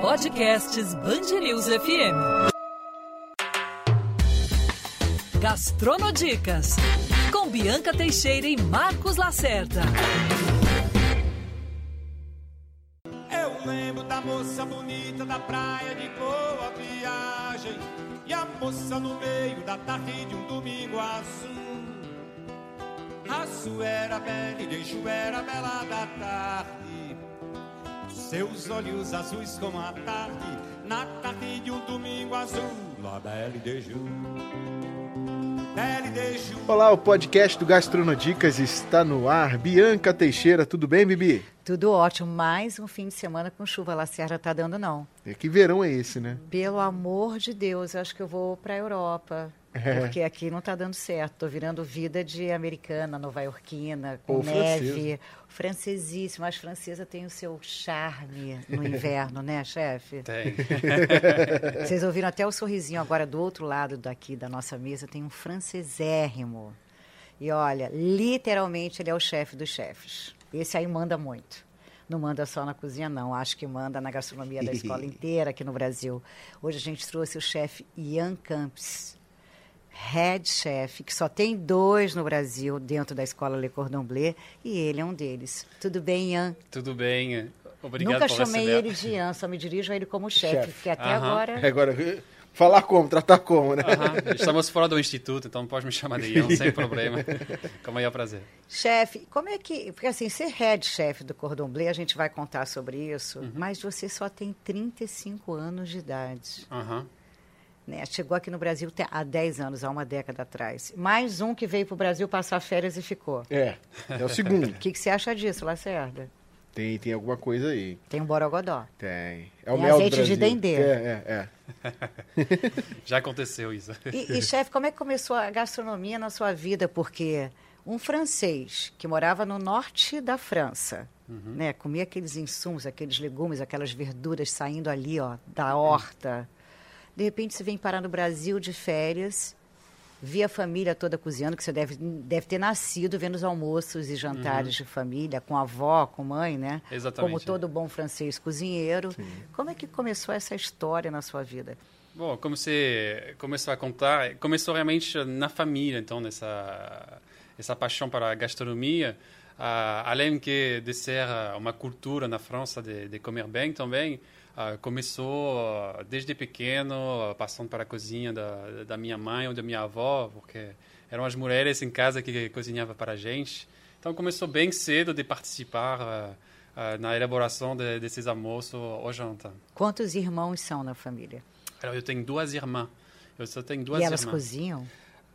Podcasts Bangerils FM. Gastronodicas com Bianca Teixeira e Marcos Lacerda. Eu lembro da moça bonita da praia de boa viagem e a moça no meio da tarde de um domingo azul. Azul era bela e deixo era bela da tarde. Seus olhos azuis como a tarde, na tarde de um domingo azul, lá bela e e deixo. Olá, o podcast do Gastronodicas está no ar. Bianca Teixeira, tudo bem, Bibi? Tudo ótimo. Mais um fim de semana com chuva. Lacerda tá dando não. É que verão é esse, né? Pelo amor de Deus, eu acho que eu vou para a Europa. É. Porque aqui não está dando certo. Tô virando vida de americana, nova-iorquina, com Ou neve. francesa. Francesíssima. As francesas têm o seu charme no inverno, né, chefe? Tem. Vocês ouviram até o sorrisinho agora do outro lado daqui da nossa mesa, tem um francesérrimo. E olha, literalmente ele é o chefe dos chefes. Esse aí manda muito. Não manda só na cozinha, não. Acho que manda na gastronomia da escola inteira aqui no Brasil. Hoje a gente trouxe o chefe Ian Campos, head chef, que só tem dois no Brasil dentro da escola Le Cordon Bleu, e ele é um deles. Tudo bem, Ian? Tudo bem. Obrigado Nunca por chamei receber. ele de Ian, só me dirijo a ele como chefe, Chefe. porque até Aham. agora... Agora, falar como, tratar como, né? Aham, Estamos fora do instituto, então pode me chamar de Ian, sem problema. Com o maior prazer. Chefe, como é que. Porque assim, ser head chefe do Cordon Bleu, a gente vai contar sobre isso, Uhum. mas você só tem 35 anos de idade. Aham. Né? Chegou aqui no Brasil há 10 anos, há uma década atrás. Mais um que veio para o Brasil passar férias e ficou. É, é o segundo. O que, que você acha disso, Lacerda? Tem, tem alguma coisa aí. Tem um borogodó. Tem. É o Tem mel do azeite de Brasil. dendê. É, é, é. Já aconteceu isso. E, e chefe, como é que começou a gastronomia na sua vida? Porque um francês que morava no norte da França, né, comia aqueles insumos, aqueles legumes, aquelas verduras saindo ali, ó, da horta. De repente você vem parar no Brasil de férias, via a família toda cozinhando, que você deve, deve ter nascido vendo os almoços e jantares de família, com a avó, com mãe, né? Exatamente. Como todo bom francês cozinheiro. Como é que começou essa história na sua vida? Bom, como você começou a contar, começou realmente na família, então, nessa essa paixão para a gastronomia. Ah, além que de ser uma cultura na França de, de comer bem também, ah, começou ah, desde pequeno, ah, passando para a cozinha da, da minha mãe ou da minha avó, porque eram as mulheres em casa que cozinhavam para a gente. Então começou bem cedo de participar na elaboração de, desses almoços ou janta. Quantos irmãos são na família? Eu tenho duas irmãs. Eu só tenho duas e elas irmãs. cozinham?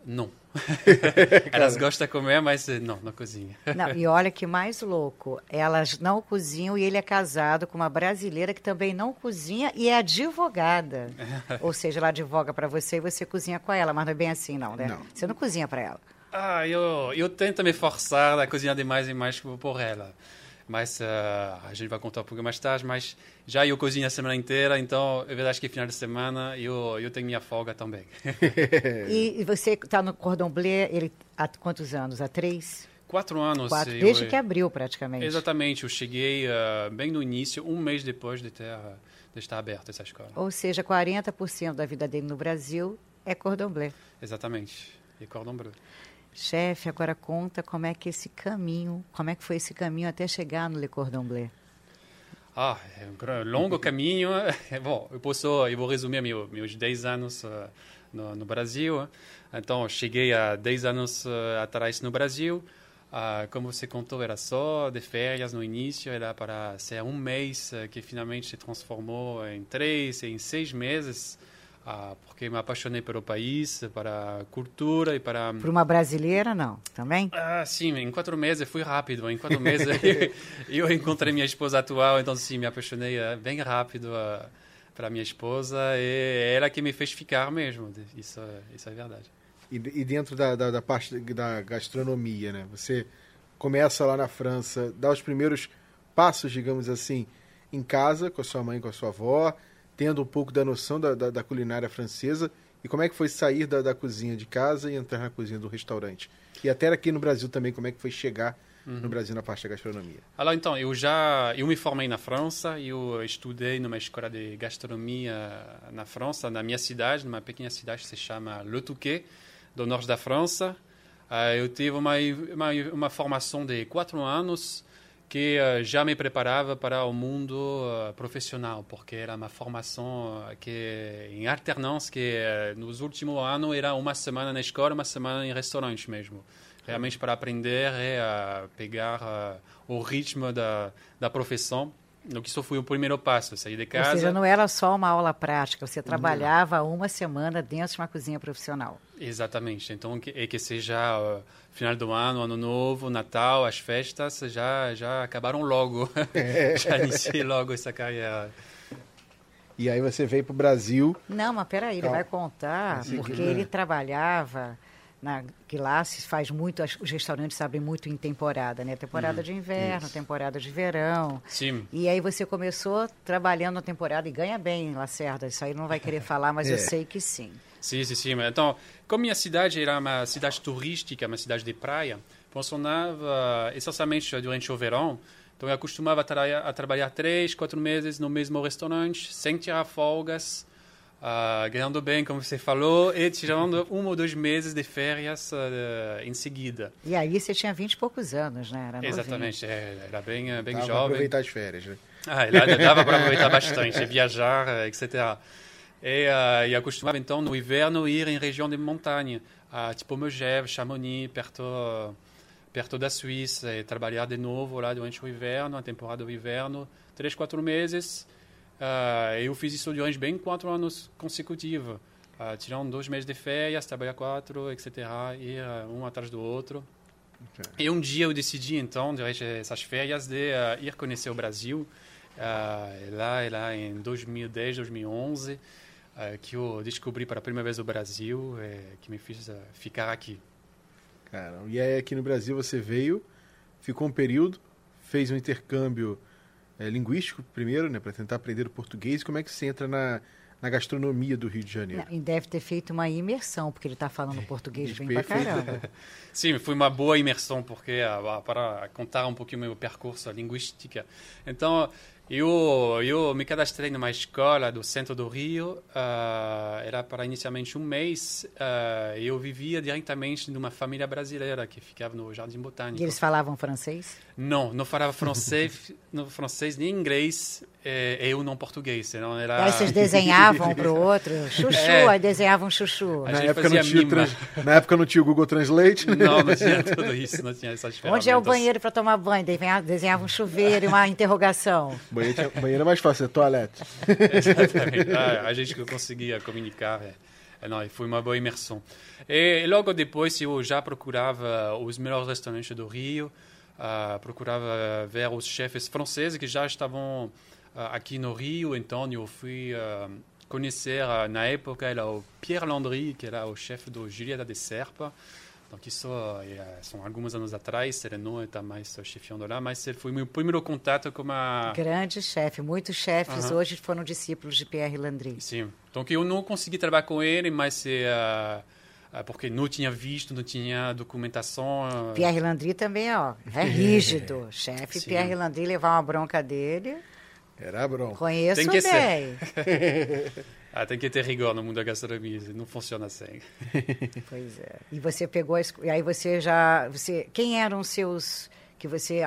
Não. elas gostam de comer, mas eh, não, não cozinha. Não, e olha que mais louco, elas não cozinham e ele é casado com uma brasileira que também não cozinha e é advogada. Ou seja, ela advoga para você e você cozinha com ela, mas não é bem assim não, né? Não. Você não cozinha para ela. Ah, eu, eu tento me forçar a cozinhar de mais e mais por ela. Mas ah, a gente vai contar um pouco mais tarde, mas já eu cozinho a semana inteira, então é verdade que final de semana eu, eu tenho minha folga também. E, e você está no Cordon Bleu, ele há quantos anos? Há três? Quatro anos. Quatro? eu- Desde que abriu praticamente. Exatamente, eu cheguei ah, bem no início, um mês depois de, ter, ah, de estar aberta essa escola. Ou seja, 40% da vida dele no Brasil é Cordon Bleu. Exatamente, e cordon bleu. Chefe, agora conta como é que esse caminho, como é que foi esse caminho até chegar no Le Cordon Bleu. Ah, é um longo caminho. Bom, eu posso, eu vou resumir meu, meus 10 anos ah, no, no Brasil. Então, cheguei há 10 anos ah, atrás no Brasil. Ah, como você contou, era só de férias no início, era para ser um mês ah, que finalmente se transformou em três, em seis meses, porque me apaixonei pelo país, para a cultura e para Para uma brasileira, não, também? ah, sim, em quatro meses fui rápido. Em quatro meses eu encontrei minha esposa atual, então sim, me apaixonei eh, bem rápido para minha esposa e ela que me fez ficar mesmo. Isso, é- isso é verdade. E, e dentro da, da, da parte da gastronomia, né? Você começa lá na França, dá os primeiros passos, digamos assim, em casa, com a sua mãe, com a sua avó, tendo um pouco da noção da, da, da culinária francesa. E como é que foi sair da, da cozinha de casa e entrar na cozinha do restaurante? E até aqui no Brasil também, como é que foi chegar no Brasil na parte da gastronomia? Alors, então, eu já eu me formei na França, eu estudei numa escola de gastronomia na França, na minha cidade, numa pequena cidade que se chama Le Touquet, do norte da França. Uh, eu tive uma, uma, uma, formação de quatro anos que uh, já me preparava para o mundo uh, profissional, porque era uma formação que em alternância, que nos últimos anos era uma semana na escola, uma semana em restaurante mesmo realmente para aprender e a pegar o ritmo da, da profissão. No que isso foi o primeiro passo, sair de casa. Ou seja, não era só uma aula prática, você trabalhava não. uma semana dentro de uma cozinha profissional. Exatamente. Então, que, é que seja uh, final do ano, ano novo, Natal, as festas já já acabaram logo. já iniciei logo essa carreira. E aí você veio para o Brasil. Não, mas peraí, ele vai contar, porque ele trabalhava na, que lá se faz muito, os restaurantes abrem muito em temporada, né? Temporada uhum, de inverno, isso. temporada de verão. Sim. E aí você começou trabalhando na temporada e ganha bem, Lacerda. Isso aí não vai querer falar, mas é. eu sei que sim. Sim, sim, sim. Então, como minha cidade era uma cidade turística, uma cidade de praia, funcionava essencialmente durante o verão. Então, eu acostumava a, tra a trabalhar três, quatro meses no mesmo restaurante, sem tirar folgas uh, ganhando bem, como você falou, e tirando um ou dois meses de férias uh, em seguida. E aí você tinha vinte e poucos anos, né? Era Exatamente, é, era bem, bem dava jovem. aproveitar as férias, né? Ah, dava para aproveitar bastante, viajar, etc. E, uh, e acostumava então no inverno ir em região de montanha, uh, tipo Megève, Chamonix, perto perto da Suíça, e trabalhar de novo lá durante o inverno, a temporada do inverno, três, quatro meses, Uh, eu fiz isso durante bem quatro anos consecutivos, uh, tirando dois meses de férias, trabalhar quatro, etc., ir uh, um atrás do outro. Okay. E um dia eu decidi, então, durante essas férias, de ir conhecer o Brasil. lá, lá em 2010, 2011, que eu descobri para a primeira vez o Brasil, que me fez ficar aqui. Cara, e aí aqui no Brasil você veio, ficou um período, fez um intercâmbio é, linguístico primeiro, né, para tentar aprender o português. Como é que você entra na, na gastronomia do Rio de Janeiro? E deve ter feito uma imersão, porque ele está falando português bem pra caramba. Sim, foi uma boa imersão, porque ah, para contar um pouquinho o meu percurso linguístico. Então, eu, eu me cadastrei numa escola do centro do Rio, uh, era para inicialmente um mês, uh, eu vivia diretamente numa família brasileira que ficava no Jardim Botânico. E eles falavam francês? Não, não falava francês, francês nem inglês, é, eu não português. Não era... Aí vocês desenhavam para o outro, chuchu, é. aí desenhavam chuchu. Na época, não tinha trans... Na época não tinha o Google Translate? Não, não tinha tudo isso, não tinha essas ferramentas. Onde é o banheiro para tomar banho? Desenhava um chuveiro e uma interrogação. Banheiro, banheiro é mais fácil, é toalete. Exatamente. Ah, a gente conseguia comunicar. É. é. Não, foi uma boa imersão. E logo depois eu já procurava os melhores restaurantes do Rio, uh, procurava ver os chefes franceses que já estavam uh, aqui no Rio, então eu fui conhecer, na época, era o Pierre Landry, que era o chefe do Julieta de Serpa, então, isso são alguns anos atrás, ele não está mais chefiando lá, mas ele foi meu primeiro contato com uma... Grande chefe, muitos chefes hoje foram discípulos de Pierre Landry. Sim, então que eu não consegui trabalhar com ele, mas uh, porque não tinha visto, não tinha documentação. Pierre Landry também ó, é rígido. chefe Pierre Landry levar uma bronca dele... Era bronca. Conheço Tem que bem. Ser. Ah, tem que ter rigor no mundo da gastronomia, não funciona assim. Pois é. E você pegou, e aí você já, você, quem eram os seus, que você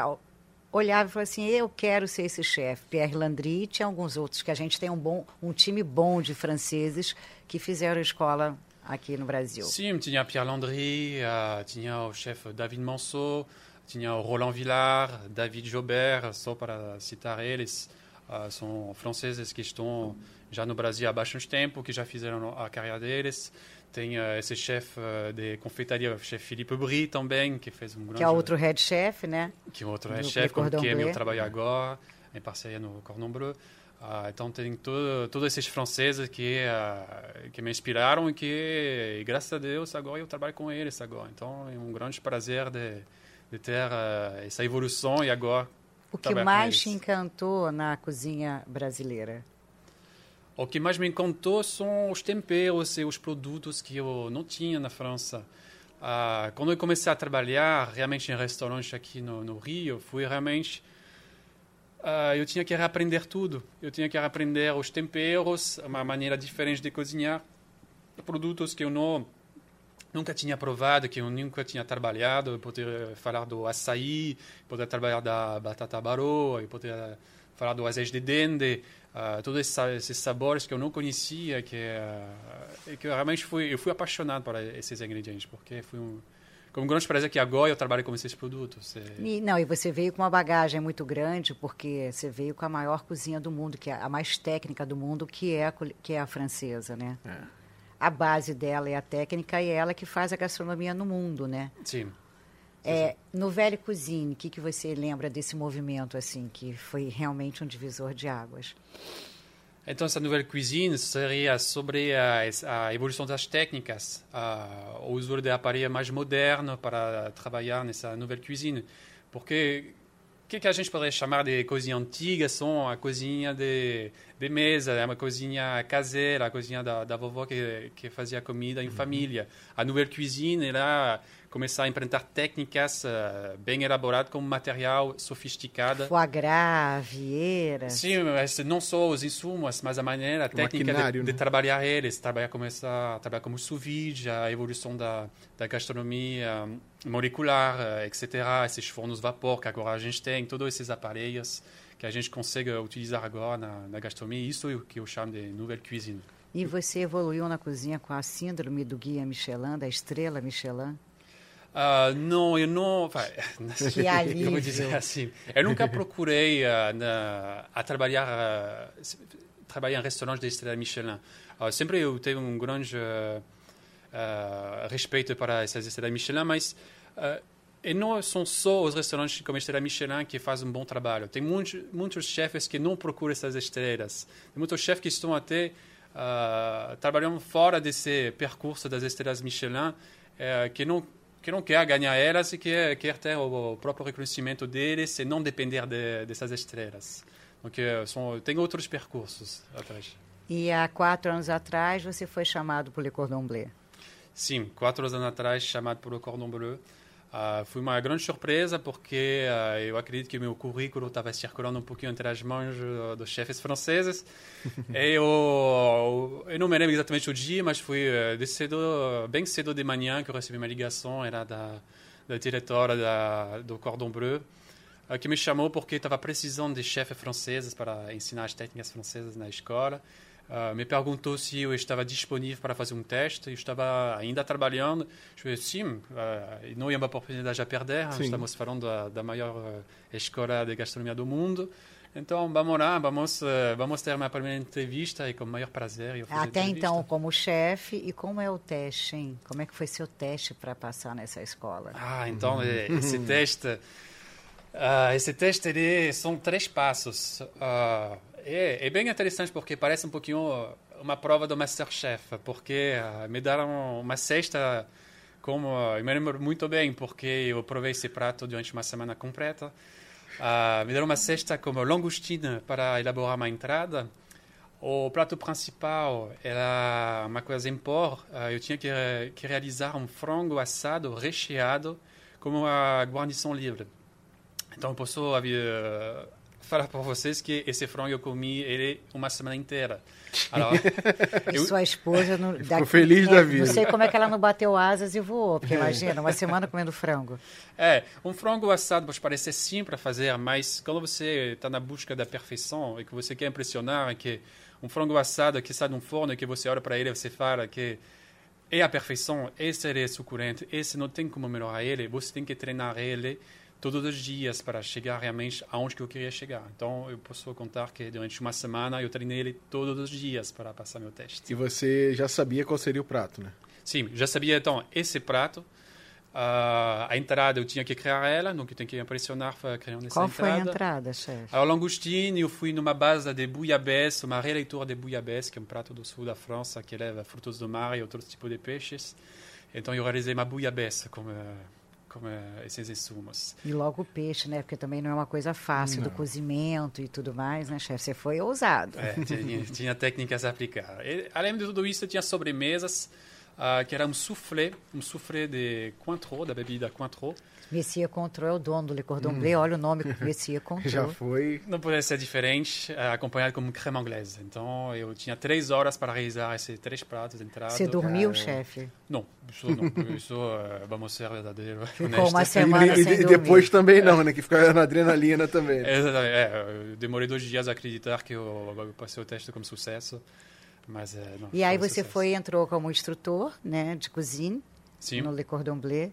olhava e falava assim, eu quero ser esse chefe. Pierre Landry e tinha alguns outros, que a gente tem um, bom, um time bom de franceses que fizeram escola aqui no Brasil. Sim, tinha Pierre Landry, uh, tinha o chefe David Manceau, tinha o Roland Villard, David Jobert, só para citar eles. Uh, são franceses que estão já no Brasil há bastante tempo, que já fizeram a carreira deles. Tem uh, esse chefe uh, de confeitaria, o chefe Philippe Brie também, que fez um grande... Que é outro head chef, né? Que é outro head chef, com quem eu trabalho agora, em parceria no Cordon Bleu. Uh, então tem todo, todos esses franceses que uh, que me inspiraram e que e graças a Deus agora eu trabalho com eles agora então é um grande prazer de, de ter uh, essa evolução e agora o que mais te encantou na cozinha brasileira o que mais me encantou são os temperos e os produtos que eu não tinha na França. Uh, quando eu comecei a trabalhar realmente em restaurante aqui no, no Rio, fui realmente uh, eu tinha que reaprender tudo. Eu tinha que reaprender os temperos, uma maneira diferente de cozinhar, produtos que eu não nunca tinha provado, que eu nunca tinha trabalhado, poder falar do açaí, poder trabalhar da batata barô, poder falar do azeite de dende, uh, todos esses sabores que eu não conhecia, que uh, que eu realmente fui eu fui apaixonado por esses ingredientes, porque foi um com um grande prazer que agora eu trabalho com esses produtos. É... E, não, e você veio com uma bagagem muito grande, porque você veio com a maior cozinha do mundo, que é a mais técnica do mundo, que é a, que é a francesa, né? É. A base dela é a técnica e é ela que faz a gastronomia no mundo, né? Sim. É, no Velho Cuisine, o que, que você lembra desse movimento, assim, que foi realmente um divisor de águas? Então, essa nouvelle cuisine seria sobre a, a evolução das técnicas, a, o uso de aparelho mais moderno para trabalhar nessa nouvelle cuisine. Porque que, que a gente poderia chamar de cozinha antiga são a cozinha de, de mesa, é uma cozinha caseira, a cozinha da, da vovó que, que fazia comida em uhum. família. A nouvelle cuisine era começar a implementar técnicas uh, bem elaboradas com material sofisticado. Foie gras, vieira. Sim, mas não só os insumos, mas a maneira a técnica de, né? de, trabalhar eles, trabalhar começar a trabalhar como sous vide, a evolução da, da gastronomia molecular, uh, etc. Esses fornos vapor que agora a gente tem, todos esses aparelhos que a gente consegue utilizar agora na, na gastronomia, isso é o que eu chamo de nouvelle cuisine. E você evoluiu na cozinha com a síndrome do guia Michelin, da estrela Michelin? Uh, não, eu não. Que alívio. Eu vou dizer assim. Eu nunca procurei uh, na, a trabalhar, uh, trabalhar em restaurantes de estrela Michelin. sempre eu tive um grande respeito para essas estrelas Michelin, mas e não são só os restaurantes como Estrela Michelin que fazem um bom trabalho. Tem muitos, muitos chefes que não procuram essas estrelas. Tem muitos chefes que estão até uh, trabalhando fora desse percurso das estrelas Michelin, uh, que não que não quer ganhar elas e que quer ter o próprio reconhecimento deles e não depender de, dessas estrelas. Porque são, tem outros percursos atrás. E há quatro anos atrás você foi chamado por Le Cordon Bleu. Sim, quatro anos atrás chamado Le Cordon Bleu. Uh, foi uma grande surpresa porque uh, eu acredito que meu currículo estava circulando um pouquinho entre as mãos uh, dos chefes franceses. eu, eu não me lembro exatamente o dia, mas foi cedo, bem cedo de manhã que eu recebi uma ligação, era da, da diretora da, do Cordon Bleu, que me chamou porque estava precisando de chefes franceses para ensinar as técnicas francesas na escola. Uh, me perguntou se eu estava disponível para fazer um teste. Eu estava ainda trabalhando. Eu disse sim, uh, não é uma oportunidade a perder. Sim. Estamos falando da, da maior uh, escola de gastronomia do mundo. Então, vamos lá, vamos, vamos ter uma primeira entrevista e com o maior prazer. Eu Até então, como chefe, e como é o teste, hein? Como é que foi seu teste para passar nessa escola? Ah, então, uhum. esse teste... esse teste, ele, são três passos. É, é bem interessante porque parece um pouquinho uma prova do Masterchef, porque uh, me deram uma cesta como eu me lembro muito bem porque eu provei esse prato durante uma semana completa. Uh, me deram uma cesta como langostina para elaborar uma entrada. O prato principal era uma coisa em pó. Uh, eu tinha que, que realizar um frango assado recheado como a guarnição livre. Então, eu posso uh, falar para vocês que esse frango eu comi ele uma semana inteira. Eu... Sua esposa não, Ficou daqui, feliz é, da vida. Não sei como é que ela não bateu asas e voou, porque imagina, uma semana comendo frango. É, um frango assado pode parecer simples para fazer, mas quando você está na busca da perfeição e que você quer impressionar, que um frango assado que sai de um forno e que você olha para ele e você fala que é a perfeição, esse é suculento, esse não tem como melhorar ele, você tem que treinar ele todos os dias para chegar realmente aonde que eu queria chegar. Então, eu posso contar que durante uma semana eu treinei ele todos os dias para passar meu teste. E você já sabia qual seria o prato, né? Sim, já sabia então esse prato. Uh, a entrada eu tinha que criar ela, então eu tinha que impressionar criando essa Qual entrada. Qual foi a entrada, chefe? A langostine, eu fui numa base de bouillabaisse, uma releitura de bouillabaisse, que é um prato do sul da França que leva frutos do mar e outros tipos de peixes. Então eu realizei uma bouillabaisse como como é, esses insumos. E logo o peixe, né? Porque também não é uma coisa fácil não. do cozimento e tudo mais, né, chefe? Você foi ousado. É, tinha, tinha técnicas a aplicar. E, além de tudo isso, tinha sobremesas. uh, que era um soufflé, um soufflé de Cointreau, da bebida Cointreau. Messias Cointreau é o dono do Le Cordon Bleu, olha o nome Messias Cointreau. Já foi. Não poderia ser diferente, uh, acompanhado com creme anglaise. Então, eu tinha três horas para realizar esses três pratos de entrada. Você dormiu, chefe? Não, isso não. Isso, uh, vamos ser verdadeiro. Ficou uma semana e, sem e, depois também não, né? Que fica na adrenalina também. Né? Exatamente. É, eu demorei dois dias a acreditar que eu, eu passei o teste como sucesso. Mas, é, não, e aí você foi entrou como instrutor né, de cozinha Sim. no Le Cordon Bleu.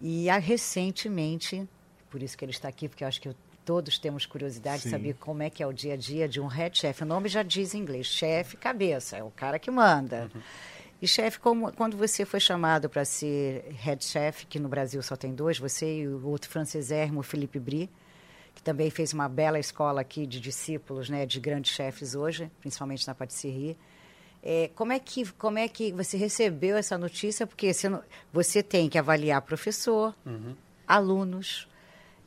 E recentemente, por isso que ele está aqui, porque eu acho que eu, todos temos curiosidade Sim. de saber como é que é o dia a dia de um head chef. O nome já diz em inglês, chefe cabeça, é o cara que manda. Uhum. E chefe, quando você foi chamado para ser head chef, que no Brasil só tem dois, você e o outro francesérrimo, Felipe Brie, que também fez uma bela escola aqui de discípulos, né, de grandes chefes hoje, principalmente na patisserie. É, como, é que, como é que você recebeu essa notícia? Porque você, não, você tem que avaliar professor, uhum. alunos,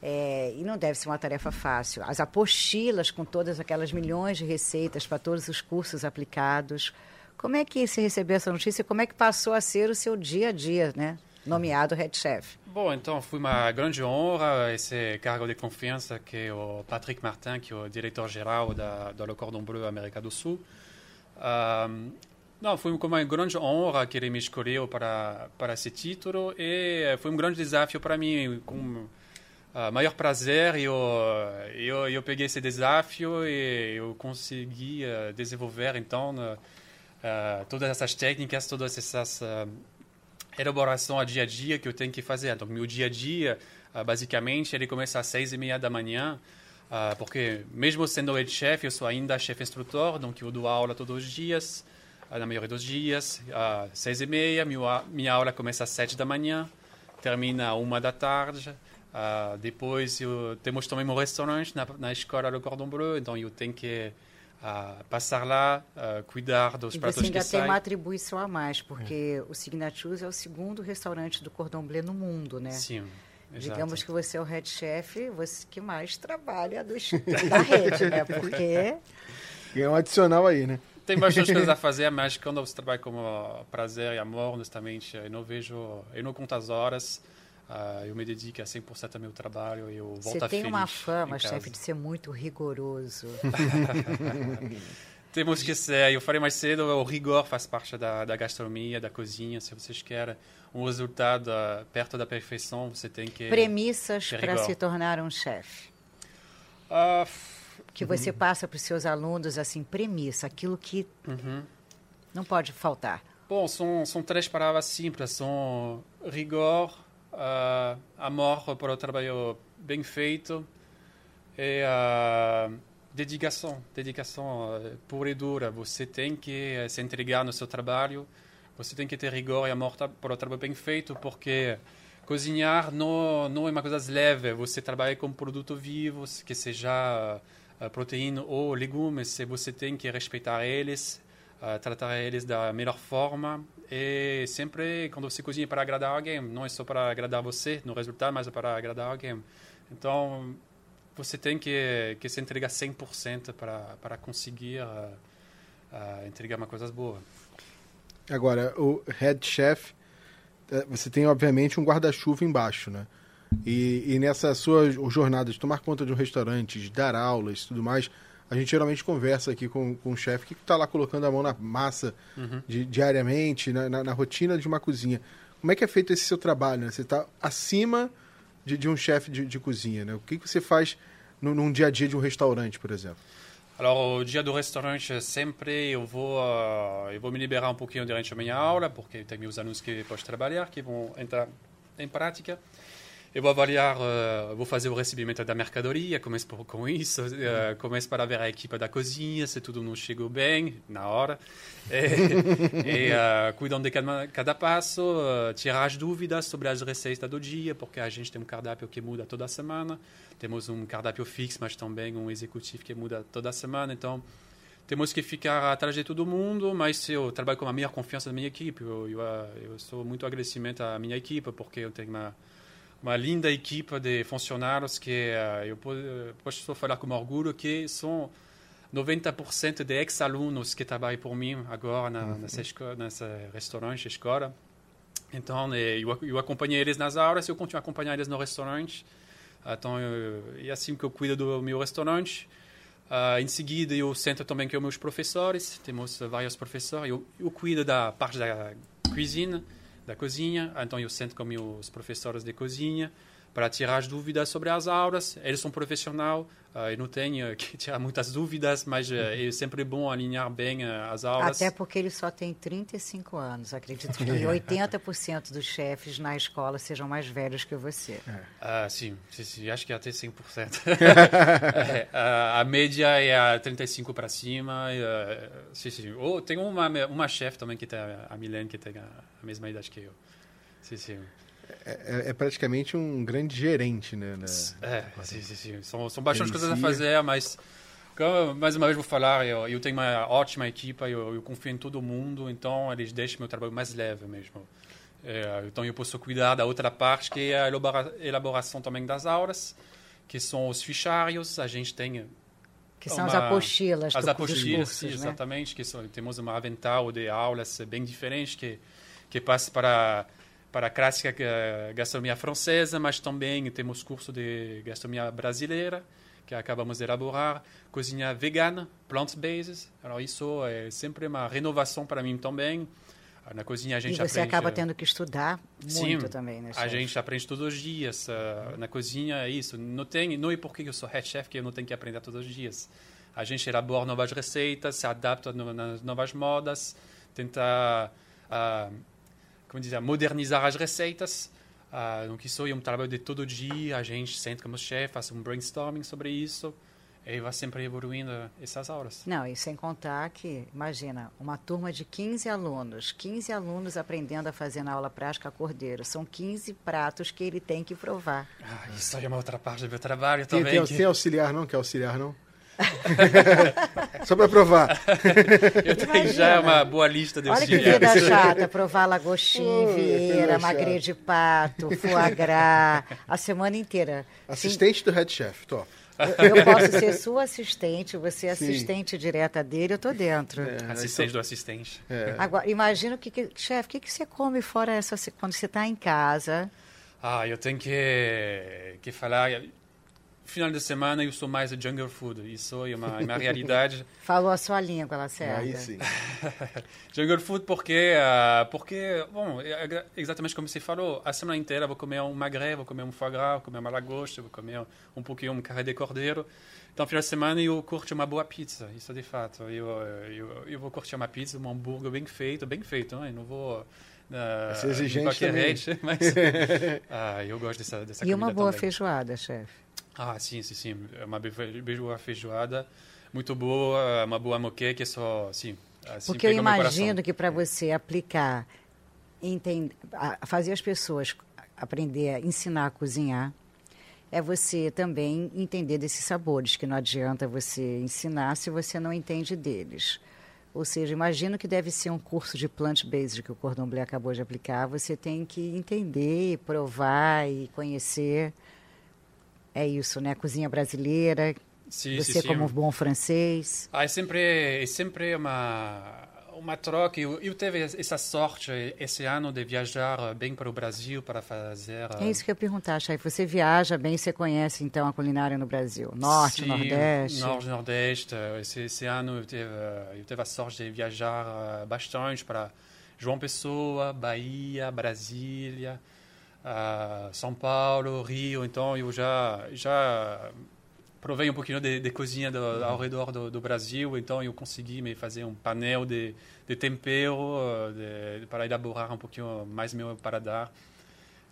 é, e não deve ser uma tarefa fácil. As apostilas com todas aquelas milhões de receitas para todos os cursos aplicados. Como é que você recebeu essa notícia? Como é que passou a ser o seu dia a dia, né? Nomeado head chef. Bom, então foi uma grande honra esse cargo de confiança que o Patrick Martin, que é o diretor-geral da, da Le Cordon Bleu América do Sul, um, não, foi uma grande honra que ele me escolheu para, para esse título e foi um grande desafio para mim. Com uh, maior prazer, eu, eu, eu peguei esse desafio e eu consegui uh, desenvolver, então, uh, todas essas técnicas, todas essas uh, elaborações a dia a dia que eu tenho que fazer. Então, meu dia a dia, basicamente, ele começa às seis e meia da manhã, Uh, porque mesmo sendo head chef, eu sou ainda chefe instrutor, então eu dou aula todos os dias, uh, na maioria dos dias, às uh, seis e meia, minha, minha aula começa às sete da manhã, termina uma da tarde, ah, depois eu, temos também um restaurante na, na escola do Cordon Bleu, então eu tenho que passar lá, cuidar dos e pratos que saem. você ainda tem uma atribuição a mais, porque é. o Signatures é o segundo restaurante do Cordon Bleu no mundo, né? Sim. Exato. Digamos que você é o head chef, você que mais trabalha dos, da rede, né? Porque. É um adicional aí, né? Tem bastante coisas a fazer, mas quando você trabalha com prazer e amor, honestamente, eu não vejo, eu não conto as horas, uh, eu me dedico a 100% ao meu trabalho e eu volto Você tem uma fama, chefe, de ser muito rigoroso. Temos que ser, eu falei mais cedo, o rigor faz parte da, da gastronomia, da cozinha. Se vocês querem um resultado uh, perto da perfeição, você tem que. Premissas para se tornar um chefe. Uh, que você uhum. passa para os seus alunos, assim, premissa, aquilo que uhum. não pode faltar. Bom, são, são três palavras simples: são rigor, uh, amor para o trabalho bem feito e. Uh, dedicação, dedicação uh, pura e dura. Você tem que uh, se entregar no seu trabalho, você tem que ter rigor e amor para o trabalho bem feito, porque cozinhar não, não é uma coisa leve. Você trabalha com produto vivo, que seja uh, proteína ou legumes, e você tem que respeitar eles, tratar eles da melhor forma. E sempre, quando você cozinha para agradar alguém, não é só para agradar você no resultado, mas para agradar alguém. Então, você tem que, que se entregar 100% para, para conseguir uh, uh, entregar uma coisa boa. Agora, o head chef, é, você tem obviamente um guarda-chuva embaixo, né? E, e, nessa sua jornada de tomar conta de um restaurante, de dar aulas e tudo mais, a gente geralmente conversa aqui com, com um chefe que está lá colocando a mão na massa uhum. de, diariamente, na, na, na, rotina de uma cozinha. Como é que é feito esse seu trabalho? Né? Você está acima de, de um chefe de, de, cozinha, né? O que, que você faz num dia a dia de um restaurante, por exemplo? Alors, o dia do restaurante, sempre eu vou, uh, eu vou me liberar um pouquinho durante a minha aula, porque tem meus alunos que podem trabalhar, que vão entrar em prática. Eu vou avaliar, uh, vou fazer o recebimento da mercadoria, começo por, com isso, uh, começo para ver a equipe da cozinha, se tudo não chegou bem, na hora. E, e uh, cuidando de cada, cada passo, tirar as dúvidas sobre as receitas do dia, porque a gente tem um cardápio que muda toda semana. Temos um cardápio fixo, mas também um executivo que muda toda semana. Então, temos que ficar atrás de todo mundo, mas eu trabalho com a minha confiança da minha equipe. Eu, eu, eu sou muito agradecimento à minha equipe, porque eu tenho uma uma linda equipe de funcionários que uh, eu posso falar com orgulho que são 90% de ex-alunos que trabalham por mim agora na, Uhum. nessa, esco- nessa restaurante, escola. Então, eh, eu, eu acompanhei eles nas aulas e eu continuo a acompanhar eles no restaurante. Então, eu, é assim que eu cuido do meu restaurante. Ah, em seguida, eu sento também com meus professores. Temos vários professores. Eu, eu cuido da parte da cozinha, da cozinha. Então, eu sento com meus professores de cozinha para tirar as dúvidas sobre as aulas. Eles são profissionais. ah, eu não tenho que tirar muitas dúvidas, mas eh, é sempre bom alinhar bem eh, as aulas. Até porque ele só tem 35 anos. Acredito que 80% dos chefes na escola sejam mais velhos que você. Ah, sim, sim, sim, acho que até 100%. É, a, a média é a 35 para cima. ah, sim, sim. Ou tem uma, uma chefe também que tem a, a Milene, que tem a, a mesma idade que eu. Sim, sim. É, é praticamente um grande gerente, né? né? É, sim, sim, sim. São, são bastante Gerencia. coisas a fazer, mas como, mais uma vez vou falar, eu, eu tenho uma ótima equipa, eu, eu confio em todo mundo, então eles deixam meu trabalho mais leve mesmo. É, então eu posso cuidar da outra parte, que é a elabora- elaboração também das aulas, que são os fichários, a gente tem Que são as uma- apostilas, as do, apostilas, dos sim, cursos, né? exatamente, que são, temos uma avental de aulas bem diferente que que passa para para a clássica eh, gastronomia francesa, mas também temos curso de gastronomia brasileira que acabamos de elaborar, cozinha vegana, plant-based. Alors isso é sempre uma renovação para mim também. Na cozinha a E gente você aprende acaba tendo que estudar muito Sim, também, né? A gente aprende todos os dias. uh, na cozinha é isso. Não, tem, não é porque eu sou head chef que eu não tenho que aprender todos os dias. A gente elabora novas receitas, se adapta nas novas modas, tenta uh, como dizer, modernizar as receitas. Uh, então, isso é um trabalho de todo dia. A gente senta como chefe, faz um brainstorming sobre isso e vai sempre evoluindo essas aulas. Não, e sem contar que, imagina, uma turma de 15 alunos, 15 alunos aprendendo a fazer na aula prática cordeiro. São 15 pratos que ele tem que provar. Ah, isso aí é uma outra parte do meu trabalho também. tem, que- tem auxiliar não? Quer auxiliar não? Só para provar. Eu tenho já Imagina. uma boa lista de Olha que vida chata, provar lagostim, vieira, magre de pato, foie gras, a semana inteira. Sim, Assistente do head chef, top. eu, posso ser sua assistente, você é Sim. assistente direta dele, eu tô dentro. Assistente do assistente. É. Agora, imagina o que, que chefe, o que, que você come fora essa quando você está em casa? Ah, eu tenho que, que falar. Final de semana eu sou mais jungle food. Isso é uma, uma realidade. Falou a sua língua, ela certa. Aí sim. jungle food porque, ah, porque bom, é exatamente como você falou, a semana inteira vou comer um magret, vou comer um foie gras, vou comer uma lagosta, vou comer um pouquinho um carré de cordeiro. Então, final de semana eu curto uma boa pizza, isso de fato. Eu, eu, eu vou curtir uma pizza, um hambúrguer bem feito, bem feito, né? Eu não vou... Uh, ser exigente qualquer também. rede, mas ah, eu gosto dessa, dessa E uma boa também. feijoada, chefe. Ah, sim, sim, sim. É Uma be- boa feijoada, muito boa, uma boa moqueca, que é só, sim. assim, Porque eu imagino que para você aplicar, entender, fazer as pessoas aprender a ensinar a cozinhar, é você também entender desses sabores, que não adianta você ensinar se você não entende deles. Ou seja, imagino que deve ser um curso de plant-based que o Cordon Bleu acabou de aplicar. Você tem que entender, provar e conhecer. É isso, né? Cozinha brasileira, Sim, você sim, sim. como bom francês. Ah, é sempre, é sempre uma, uma troca. Eu, eu tive essa sorte esse ano de viajar bem para o Brasil para fazer... É isso que eu ia perguntar, chefe. Você viaja bem, você conhece então a culinária no Brasil? Norte, Sim, Nordeste? Norte, Nordeste. Esse, esse ano eu tive, eu tive a sorte de viajar eh, bastante para João Pessoa, Bahia, Brasília, ah, São Paulo, Rio. Então eu já já provei um pouquinho de, de cozinha do, ao redor do, do Brasil. Então eu consegui me fazer um painel de, de tempero de, para elaborar um pouquinho mais meu paladar.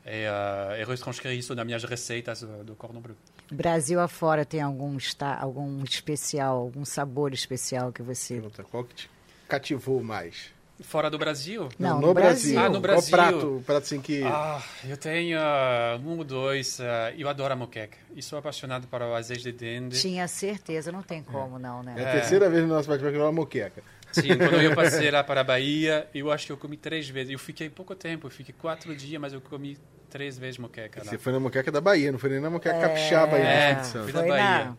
E, ah, e retranscrever isso nas minhas receitas do, do Cordon Bleu. Brasil afora tem algum, está, algum especial, algum sabor especial que você... Pergunta, qual que te cativou mais? Fora do Brasil? Não, no, no Brasil. Brasil. Ah, no Brasil. Qual prato, o prato assim que... Ah, eu tenho ah, um ou dois. ah, eu adoro a moqueca. E sou apaixonado para o azeite de dende. Tinha certeza, não tem como não, né? É a terceira vez no nosso bate-papo que eu moqueca. Sim, quando eu passei lá para a Bahia, eu acho que eu comi três vezes. Eu fiquei pouco tempo, eu fiquei quatro dias, mas eu comi três vezes moqueca lá. Você foi na moqueca da Bahia, não foi nem na moqueca capixaba aí no É, fui da Foi Bahia.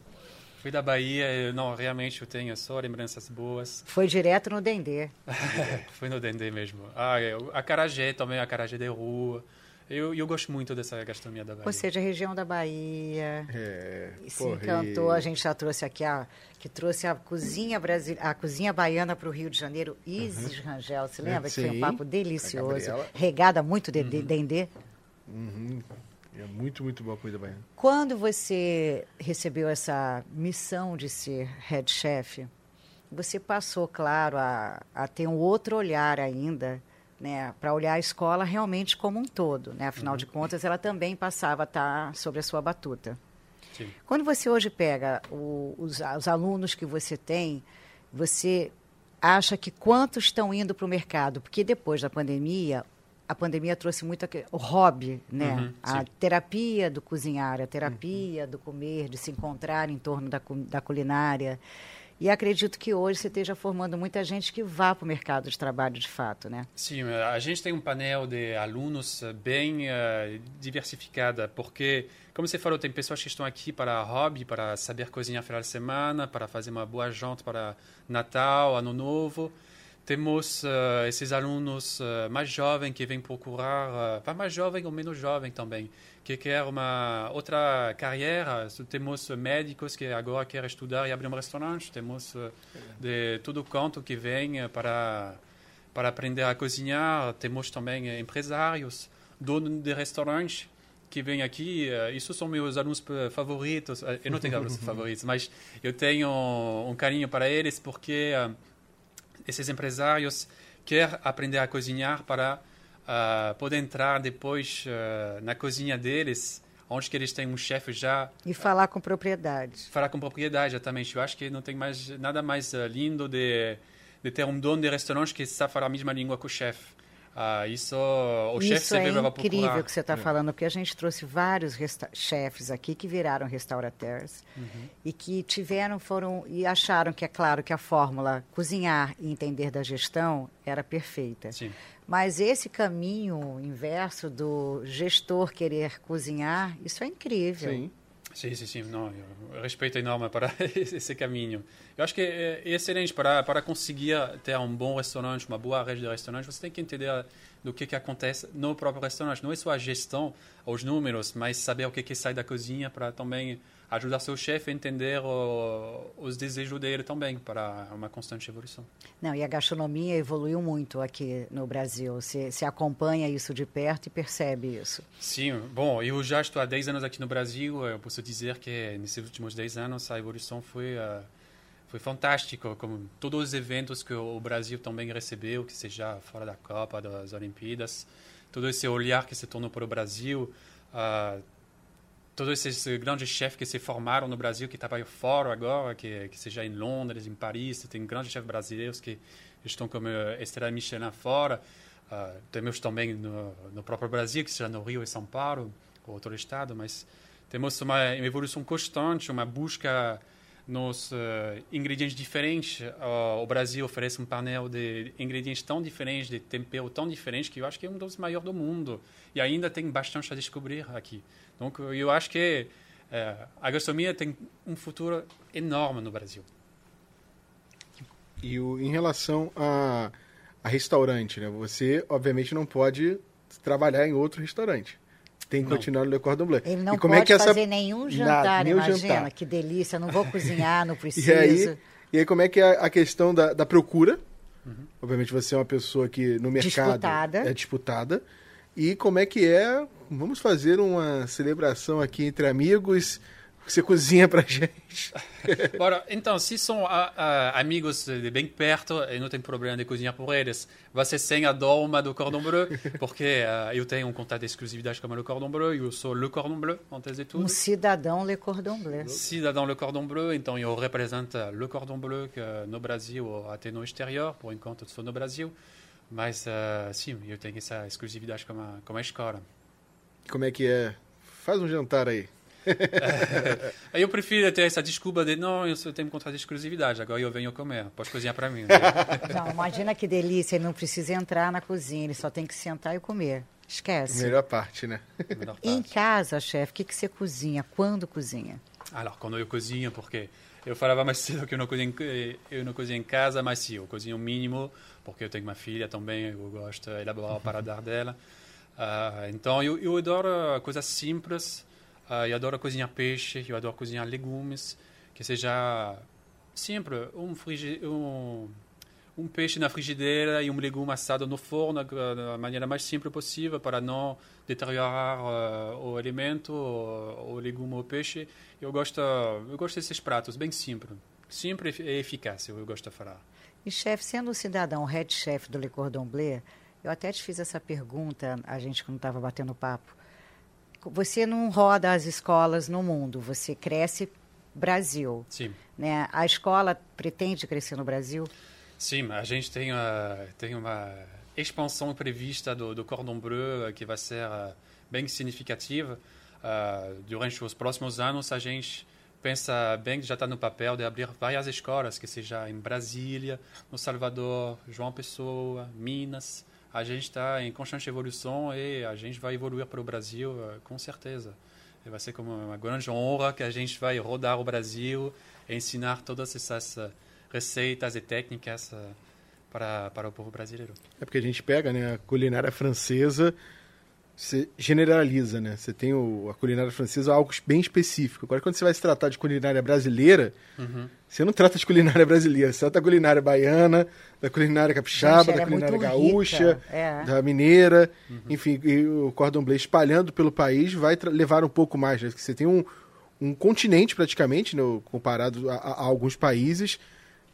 Fui da Bahia, eu, não, realmente eu tenho só lembranças boas. Foi direto no Dendê. Fui no Dendê mesmo. Ah, eu, a Carajé também, a Carajé de rua. Eu, eu gosto muito dessa gastronomia da Bahia. Ou seja, a região da Bahia. É, se porra, encantou, a gente já trouxe aqui a que trouxe a cozinha brasi... a cozinha baiana para o Rio de Janeiro, Isis Rangel, se lembra? que foi um Sim, papo delicioso, regada muito de, de dendê. Uhum. É muito, muito boa a comida baiana. Quando você recebeu essa missão de ser head chef, você passou, claro, a, a ter um outro olhar ainda, né, para olhar a escola realmente como um todo, né? Afinal de contas, ela também passava a estar sobre a sua batuta. Sim. Quando você hoje pega o- os, os alunos que você tem, você acha que quantos estão indo para o mercado? Porque depois da pandemia, a pandemia trouxe muito o hobby, né? Uhum, a terapia do cozinhar, a terapia do comer, de se encontrar em torno da, da culinária. E acredito que hoje você esteja formando muita gente que vá para o mercado de trabalho de fato, né? Sim, eh, a gente tem um painel de alunos eh, bem eh, diversificada, porque, como você falou, tem pessoas que estão aqui para hobby, para saber cozinhar final de semana, para fazer uma boa janta para Natal, Ano Novo. Temos eh, esses alunos eh, mais jovens que vêm procurar, uh, mais jovem ou menos jovem também, que quer uma outra carreira. Temos médicos que agora querem estudar e abrir um restaurante. Temos eh, de todo canto que vem eh, para para aprender a cozinhar. Temos também eh, empresários, donos de restaurantes que vêm aqui. eh, Isso são meus alunos eh, favoritos. Eh, Eu não tenho alunos favoritos, mas eu tenho um carinho para eles porque eh, esses empresários querem aprender a cozinhar para ah, poder entrar depois ah, na cozinha deles, onde que eles têm um chefe já E falar com propriedade. falar com propriedade, exatamente. Eu acho que não tem mais nada mais eh, lindo de, de ter um dono de restaurante que sabe falar a mesma língua que o chefe. Ah, isso, o chefe Isso é sempre vai incrível procurar. que você está falando, porque a gente trouxe vários chefes aqui que viraram restaurateurs Uhum. e que tiveram, foram e acharam que é claro que a fórmula cozinhar e entender da gestão era perfeita. Sim. Mas esse caminho inverso do gestor querer cozinhar, isso é incrível. Sim. Sim, sim, sim. Não, eu respeito enorme para esse caminho. Eu acho que é excelente para para conseguir ter um bom restaurante, uma boa rede de restaurante. Você tem que entender do que que acontece no próprio restaurante. Não é só a gestão, os números, mas saber o que que sai da cozinha para também ajudar seu chefe a entender o, os desejos dele também para uma constante evolução. Não, e a gastronomia evoluiu muito aqui no Brasil. Você, você acompanha isso de perto e percebe isso. Sim, bom, eu já estou há 10 anos aqui no Brasil. Eu posso dizer que nesses últimos 10 anos a evolução foi uh, foi fantástico, como todos os eventos que o Brasil também recebeu, que seja fora da Copa, das Olimpíadas, todo esse olhar que se tornou para o Brasil, uh, todos esses grandes chefes que se formaram no Brasil, que trabalham fora agora, que, que seja em Londres, em Paris, tem grandes chefes brasileiros que estão como Estrela Michelin fora. Uh, temos também no, no, próprio Brasil, que seja no Rio e São Paulo, ou outro estado, mas temos uma, evolução constante, uma busca nos uh, ingredientes diferentes. Uh, o Brasil oferece um painel de ingredientes tão diferentes, de tempero tão diferentes, que eu acho que é um dos maiores do mundo. E ainda tem bastante a descobrir aqui. Então, eu acho que uh, a gastronomia tem um futuro enorme no Brasil. E o, em relação a, a restaurante, né? Você, obviamente, não pode trabalhar em outro restaurante. Tem que Não. continuar no Le Cordon Bleu. Ele não e como pode é que essa... fazer nenhum jantar, Nada, imagina. jantar. Que delícia, não vou cozinhar, não preciso. E aí, e aí, como é que é a questão da, da procura? Obviamente, você é uma pessoa que no mercado Disputada. é disputada. E como é que é? Vamos fazer uma celebração aqui entre amigos. Você cozinha pra gente. Bora, então, se são ah, ah, amigos de bem perto, eu não tenho problema de cozinhar por eles. Ser sem a doma do Cordon Bleu, porque ah, eu tenho um contato de exclusividade com o Cordon Bleu, eu sou Le Cordon Bleu, antes de tudo. Um cidadão Le Cordon Bleu. Cidadão Le Cordon Bleu, então eu represento Le Cordon Bleu que, no Brasil ou até no exterior, por enquanto estou no Brasil. Mas, ah, sim, eu tenho essa exclusividade com a, com a escola. Como é que é? Faz um jantar aí. Eu prefiro ter essa desculpa de não, eu tenho contrato de exclusividade, agora eu venho comer, pode cozinhar para mim. né? Não, imagina que delícia, ele não precisa entrar na cozinha, ele só tem que sentar e comer. Esquece. Melhor parte, né? Melhor Em parte. casa, chefe, o que, que você cozinha? Quando cozinha? Alors, quando eu cozinho, porque eu falava mais cedo que eu não cozinho, em- eu não cozinho em casa, mas sim, eu cozinho o mínimo, porque eu tenho uma filha também, eu gosto de elaborar o paladar dela. Ah, então, eu, eu adoro coisas simples, ah, eu adoro cozinhar peixe, eu adoro cozinhar legumes, que seja sempre um, um, um peixe na frigideira e um legume assado no forno da da maneira mais simples possível para não deteriorar ah, o alimento, o, o legume ou o peixe. Eu gosto, eu gosto desses pratos bem simples, simples e eficazes, eu gosto de falar. E, chefe, sendo um cidadão head chef do Le Cordon Bleu, eu até te fiz essa pergunta, a gente quando estava batendo papo. Você não roda as escolas no mundo, você cresce Brasil. Sim. Né? A escola pretende crescer no Brasil? Sim, a gente tem, uh, tem uma expansão prevista do, do Cordon Bleu que vai ser uh, bem significativa. Uh, durante os próximos anos, a gente pensa bem que já está no papel de abrir várias escolas, que seja em Brasília, no Salvador, João Pessoa, Minas. A gente está em constante evolução e a gente vai evoluir para o Brasil uh, com certeza. E vai ser como uma grande honra que a gente vai rodar o Brasil e ensinar todas essas uh, receitas e técnicas uh, para, para o povo brasileiro. É porque a gente pega né, a culinária francesa, você generaliza, né? Você tem o, a culinária francesa algo bem específico. Agora, quando você vai se tratar de culinária brasileira, Uhum. você não trata de culinária brasileira, você trata da culinária baiana, da culinária capixaba, Gente, da é culinária gaúcha, é. da mineira, enfim, e o cordon bleu espalhando pelo país vai levar um pouco mais, né? Porque Você tem um, um continente praticamente, né, comparado a, a- a alguns países,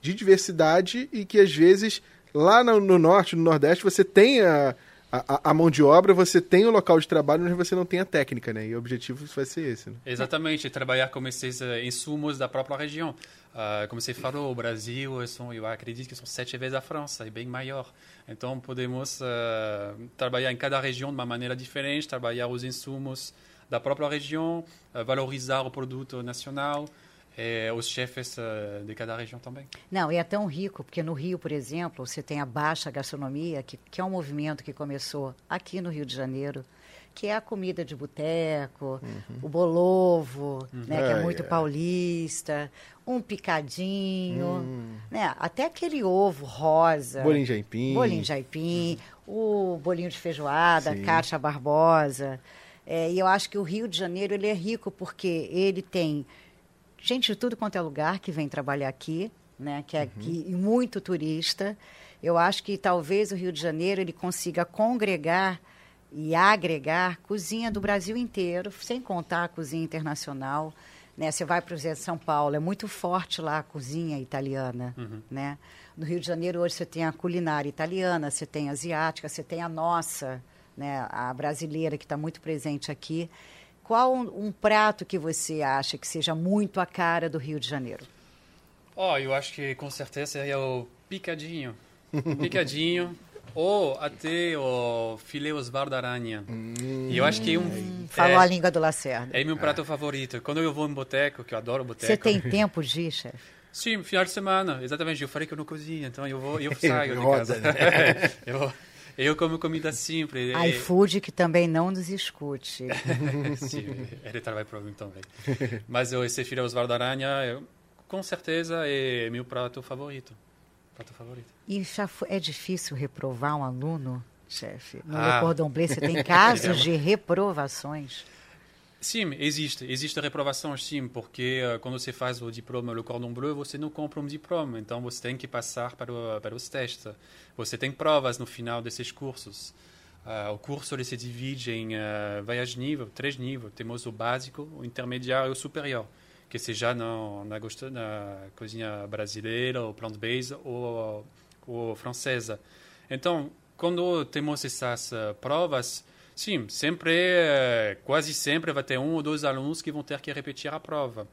de diversidade e que às vezes lá no, no norte, no nordeste, você tem a, a, a mão de obra, você tem o local de trabalho, mas você não tem a técnica, né? E o objetivo vai ser esse, né? Exatamente, trabalhar com esses uh, insumos da própria região. Uh, como você falou, o Brasil, são, eu acredito que são sete vezes a França, é bem maior. Então, podemos uh, trabalhar em cada região de uma maneira diferente, trabalhar os insumos da própria região, uh, valorizar o produto nacional, e os chefes uh, de cada região também. Não, e é tão rico, porque no Rio, por exemplo, você tem a Baixa Gastronomia, que, que é um movimento que começou aqui no Rio de Janeiro, que é a comida de boteco, o bolovo, né, que é muito ai. paulista, um picadinho, né, até aquele ovo rosa. Bolinho de aipim. Bolinho de aipim, o bolinho de feijoada, Sim. Cátia Barbosa. É, e eu acho que o Rio de Janeiro ele é rico porque ele tem gente de tudo quanto é lugar que vem trabalhar aqui, né? Que é aqui, e muito turista. Eu acho que talvez o Rio de Janeiro ele consiga congregar e agregar cozinha do Brasil inteiro, sem contar a cozinha internacional. Né? Você vai para o São Paulo, é muito forte lá a cozinha italiana. Né? No Rio de Janeiro hoje você tem a culinária italiana, você tem a asiática, você tem a nossa, né? a brasileira que está muito presente aqui. Qual um, um prato que você acha que seja muito a cara do Rio de Janeiro? Oh, eu acho que com certeza seria o picadinho. Picadinho. ou até o filé Osvaldo Aranha. E eu acho que é um. Falou é, a língua do Lacerda. É meu prato favorito. Quando eu vou em boteco, que eu adoro boteco. Você tem tempo de ir, chefe? Sim, final de semana, exatamente. Eu falei que eu não cozinho, então eu vou, eu saio de Roda, casa. eu, eu como comida simples. E- iFood que também não nos escute. Sim, ele trabalha para mim também. Mas eu, esse filho Osvaldo Aranha, eu, com certeza é meu prato favorito. Prato favorito. E já fo- é difícil reprovar um aluno, chefe? No Ah. Le Cordon Bleu você tem casos de reprovações? Sim, existe. Existe reprovação, sim, porque uh, quando você faz o diploma Le Cordon Bleu, você não compra um diploma, então você tem que passar para, o, para os testes. Você tem provas no final desses cursos. Uh, o curso ele se divide em uh, vários níveis, três níveis. Temos o básico, o intermediário e o superior, que seja na, na, na cozinha brasileira, ou plant-based, ou, ou francesa. Então, quando temos essas provas, sim, sempre, eh, quase sempre vai ter um ou dois alunos que vão ter que repetir a prova.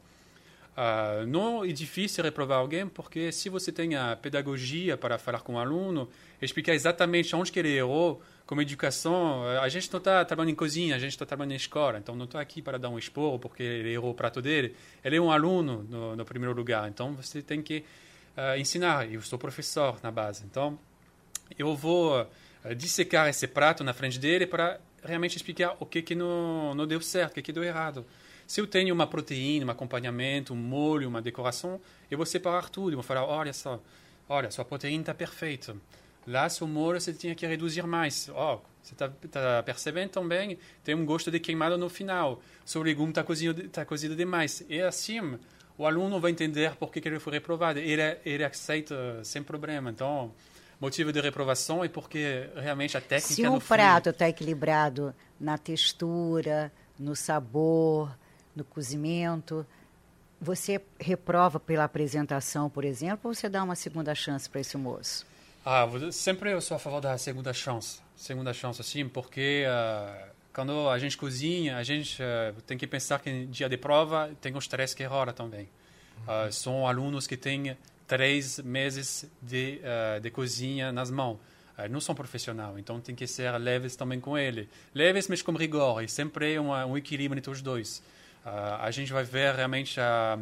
Ah, não é difícil reprovar alguém, porque se você tem a pedagogia para falar com o aluno, explicar exatamente onde que ele errou, como educação, a gente não está trabalhando em cozinha, a gente está trabalhando em escola, então não estou aqui para dar um esporro porque ele errou o prato dele. Ele é um aluno no, no primeiro lugar, então você tem que ah, ensinar. Eu sou professor na base, então eu vou eh, dissecar esse prato na frente dele para realmente explicar o que que não, não deu certo, o que que deu errado. Se eu tenho uma proteína, um acompanhamento, um molho, uma decoração, eu vou separar tudo. Eu vou falar, olha só, olha, sua proteína está perfeita. Lá, seu molho, você tinha que reduzir mais. Oh, você está tá percebendo também? Tem um gosto de queimado no final. Seu legume está cozido, tá cozido demais. E assim, o aluno vai entender por que, que ele foi reprovado. Ele, ele aceita sem problema. Então, motivo de reprovação é porque realmente a técnica... Se um prato está equilibrado na textura, no sabor, no cozimento, você reprova pela apresentação, por exemplo, ou você dá uma segunda chance para esse moço? Ah, sempre eu sou a favor da segunda chance. Segunda chance, assim, porque uh, quando a gente cozinha, a gente uh, tem que pensar que dia de prova tem os três que rola também. Uhum. Uh, são alunos que têm três meses de, de cozinha nas mãos. não são profissionais, então tem que ser leves também com ele. Leves, mas com rigor, e sempre um, um equilíbrio entre os dois. a gente vai ver realmente a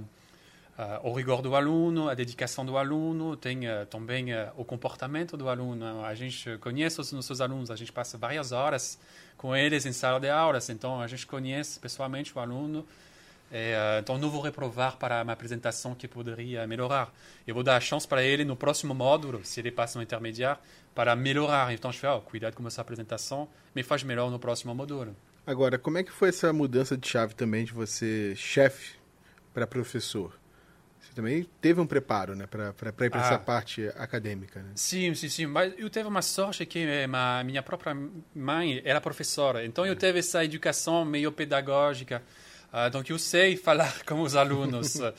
uh, o rigor do aluno, a dedicação do aluno, tem uh, também uh, o comportamento do aluno. A gente conhece os nossos alunos, a gente passa várias horas com eles em sala de aulas, então a gente conhece pessoalmente o aluno. E, então não vou reprovar para uma apresentação que poderia melhorar. Eu vou dar a chance para ele no próximo módulo, se ele passa no intermediário, para melhorar. Então eu falo, oh, cuidado com essa apresentação, me faz melhor no próximo módulo. Agora, como é que foi essa mudança de chave também de você chefe para professor? Você também teve um preparo, né, para ir para ah. essa parte acadêmica, né? Sim, sim, sim. Mas eu tive uma sorte que a eh, minha própria mãe era professora, então eu tive essa educação meio pedagógica. Uh, então eu sei falar com os alunos. uh,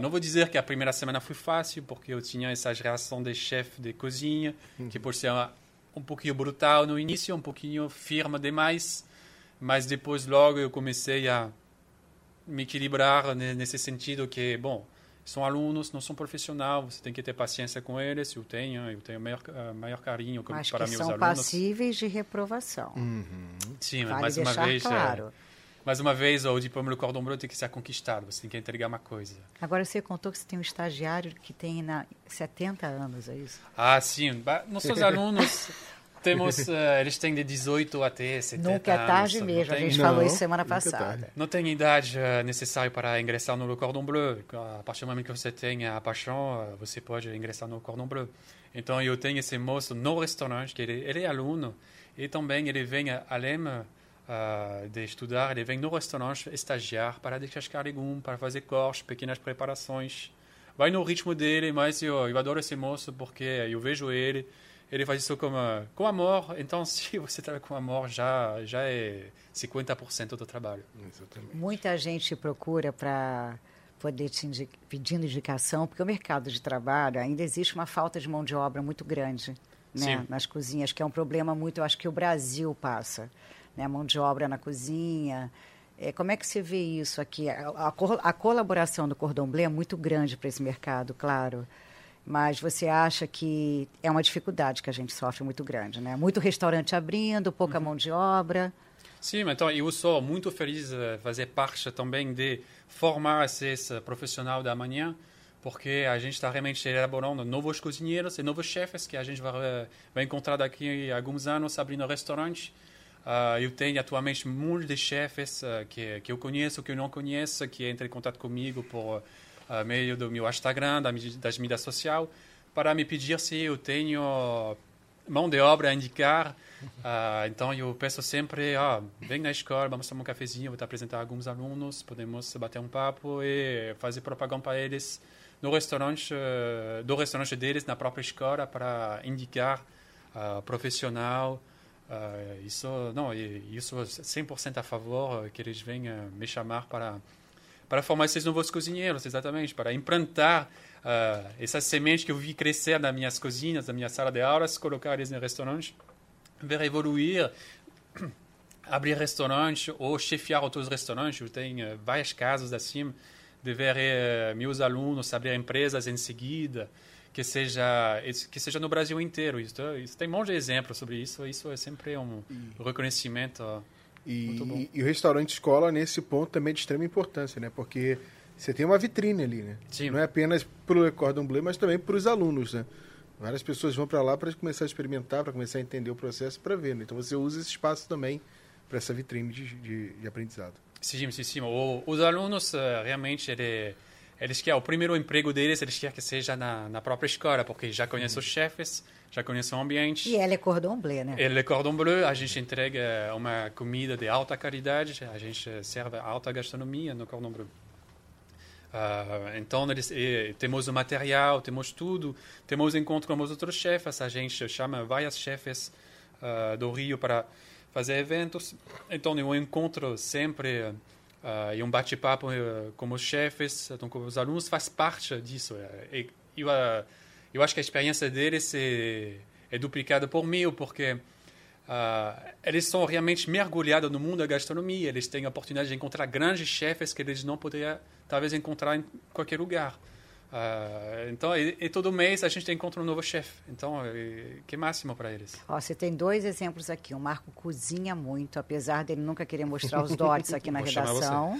não vou dizer que a primeira semana foi fácil, porque eu tinha essa geração de chefe de cozinha, uhum. que por ser uma, um pouquinho brutal no início, um pouquinho firme demais, mas depois logo eu comecei a me equilibrar nesse sentido que, bom, são alunos, não são profissionais, você tem que ter paciência com eles, eu tenho, eu tenho maior, uh, maior carinho Mas para meus alunos. são passíveis de reprovação. Uhum. Sim, vale mais uma vez... É, claro. É, mais uma vez, o diploma do cordon bleu tem que ser conquistado, você tem que entregar uma coisa. Agora, você contou que você tem um estagiário que tem na 70 anos, é isso? Ah, sim. Nossos alunos temos, uh, eles têm de 18 até 70 Nunca é tarde anos. mesmo, tem, a gente não, falou isso semana é passada. Não tem idade uh, necessária para ingressar no Cordon Bleu. A partir do momento que você tem a paixão, uh, você pode ingressar no Cordon Bleu. Então, eu tenho esse moço no restaurante, que ele, ele é aluno, e também ele vem, além uh, de estudar, ele vem no restaurante estagiar para descascar legumes, para fazer cortes, pequenas preparações. Vai no ritmo dele, mas eu, eu adoro esse moço porque eu vejo ele ele faz isso com, com amor. Então, se você trabalha com amor, já, já é 50% do trabalho. Exatamente. Muita gente procura para poder te indi pedindo indicação, porque o mercado de trabalho ainda existe uma falta de mão de obra muito grande né, nas cozinhas, que é um problema muito, eu acho que o Brasil passa. Né, mão de obra na cozinha. É, como é que você vê isso aqui? A, a, a colaboração do Cordon Bleu é muito grande para esse mercado, claro mas você acha que é uma dificuldade que a gente sofre muito grande, né? Muito restaurante abrindo, pouca uhum. mão de obra. Sim, então eu sou muito feliz de fazer parte também de formar esses profissionais da manhã, porque a gente está realmente elaborando novos cozinheiros e novos chefes que a gente vai, vai encontrar daqui a alguns anos abrindo restaurantes. Uh, eu tenho atualmente muitos de chefes uh, que, que eu conheço, que eu não conheço, que entram em contato comigo por uh, meio do meu Instagram, das mídias sociais, para me pedir se eu tenho mão de obra a indicar. Uh, então eu peço sempre, oh, vem na escola, vamos tomar um cafezinho, vou te apresentar alguns alunos, podemos bater um papo e fazer propaganda para eles no restaurante, do restaurante deles na própria escola para indicar profissional. Uh, isso não, isso 100% a favor que eles venham me chamar para para formar esses novos cozinheiros, exatamente, para implantar uh, essas sementes que eu vi crescer nas minhas cozinhas, na minha sala de aulas, colocar eles no restaurante, ver evoluir, abrir restaurante ou chefiar outros restaurantes. Eu tenho uh, vários casos assim, de ver uh, meus alunos abrir empresas em seguida, que seja que seja no Brasil inteiro. Isso, isso tem um monte de exemplos sobre isso. Isso é sempre um reconhecimento e, e, o restaurante escola, nesse ponto, também é de extrema importância, né? Porque você tem uma vitrine ali, né? Sim. Não é apenas para o Cordon Bleu, mas também para os alunos, né? Várias pessoas vão para lá para começar a experimentar, para começar a entender o processo, para ver. Né? Então você usa esse espaço também essa vitrine de, de, de aprendizado. Sim, sim, sim. O, os alunos, uh, realmente, ele, eles querem, o primeiro emprego deles, eles querem que seja na, na própria escola, porque já conhecem os chefes, já conhecem o ambiente. E ela é cordon bleu, né? Ele é cordon bleu, a gente entrega uma comida de alta qualidade, a gente serve alta gastronomia no cordon bleu. Uh, então, eles, e, temos o material, temos tudo, temos encontro com os outros chefes, a gente chama vários chefes uh, do Rio para fazer eventos. Então, eu encontro sempre uh, e um bate-papo uh, com os chefes, então, com os alunos, faz parte disso. E, eu, eu acho que a experiência deles é, é duplicada por mim, porque eles são realmente mergulhados no mundo da gastronomia, eles têm a oportunidade de encontrar grandes chefes que eles não poderiam talvez encontrar em qualquer lugar. Uh, então, e, e, todo mês a gente encontra um novo chefe. Então, e, que máximo para eles. Ó, você tem dois exemplos aqui. O Marco cozinha muito, apesar dele nunca querer mostrar os dotes aqui na redação.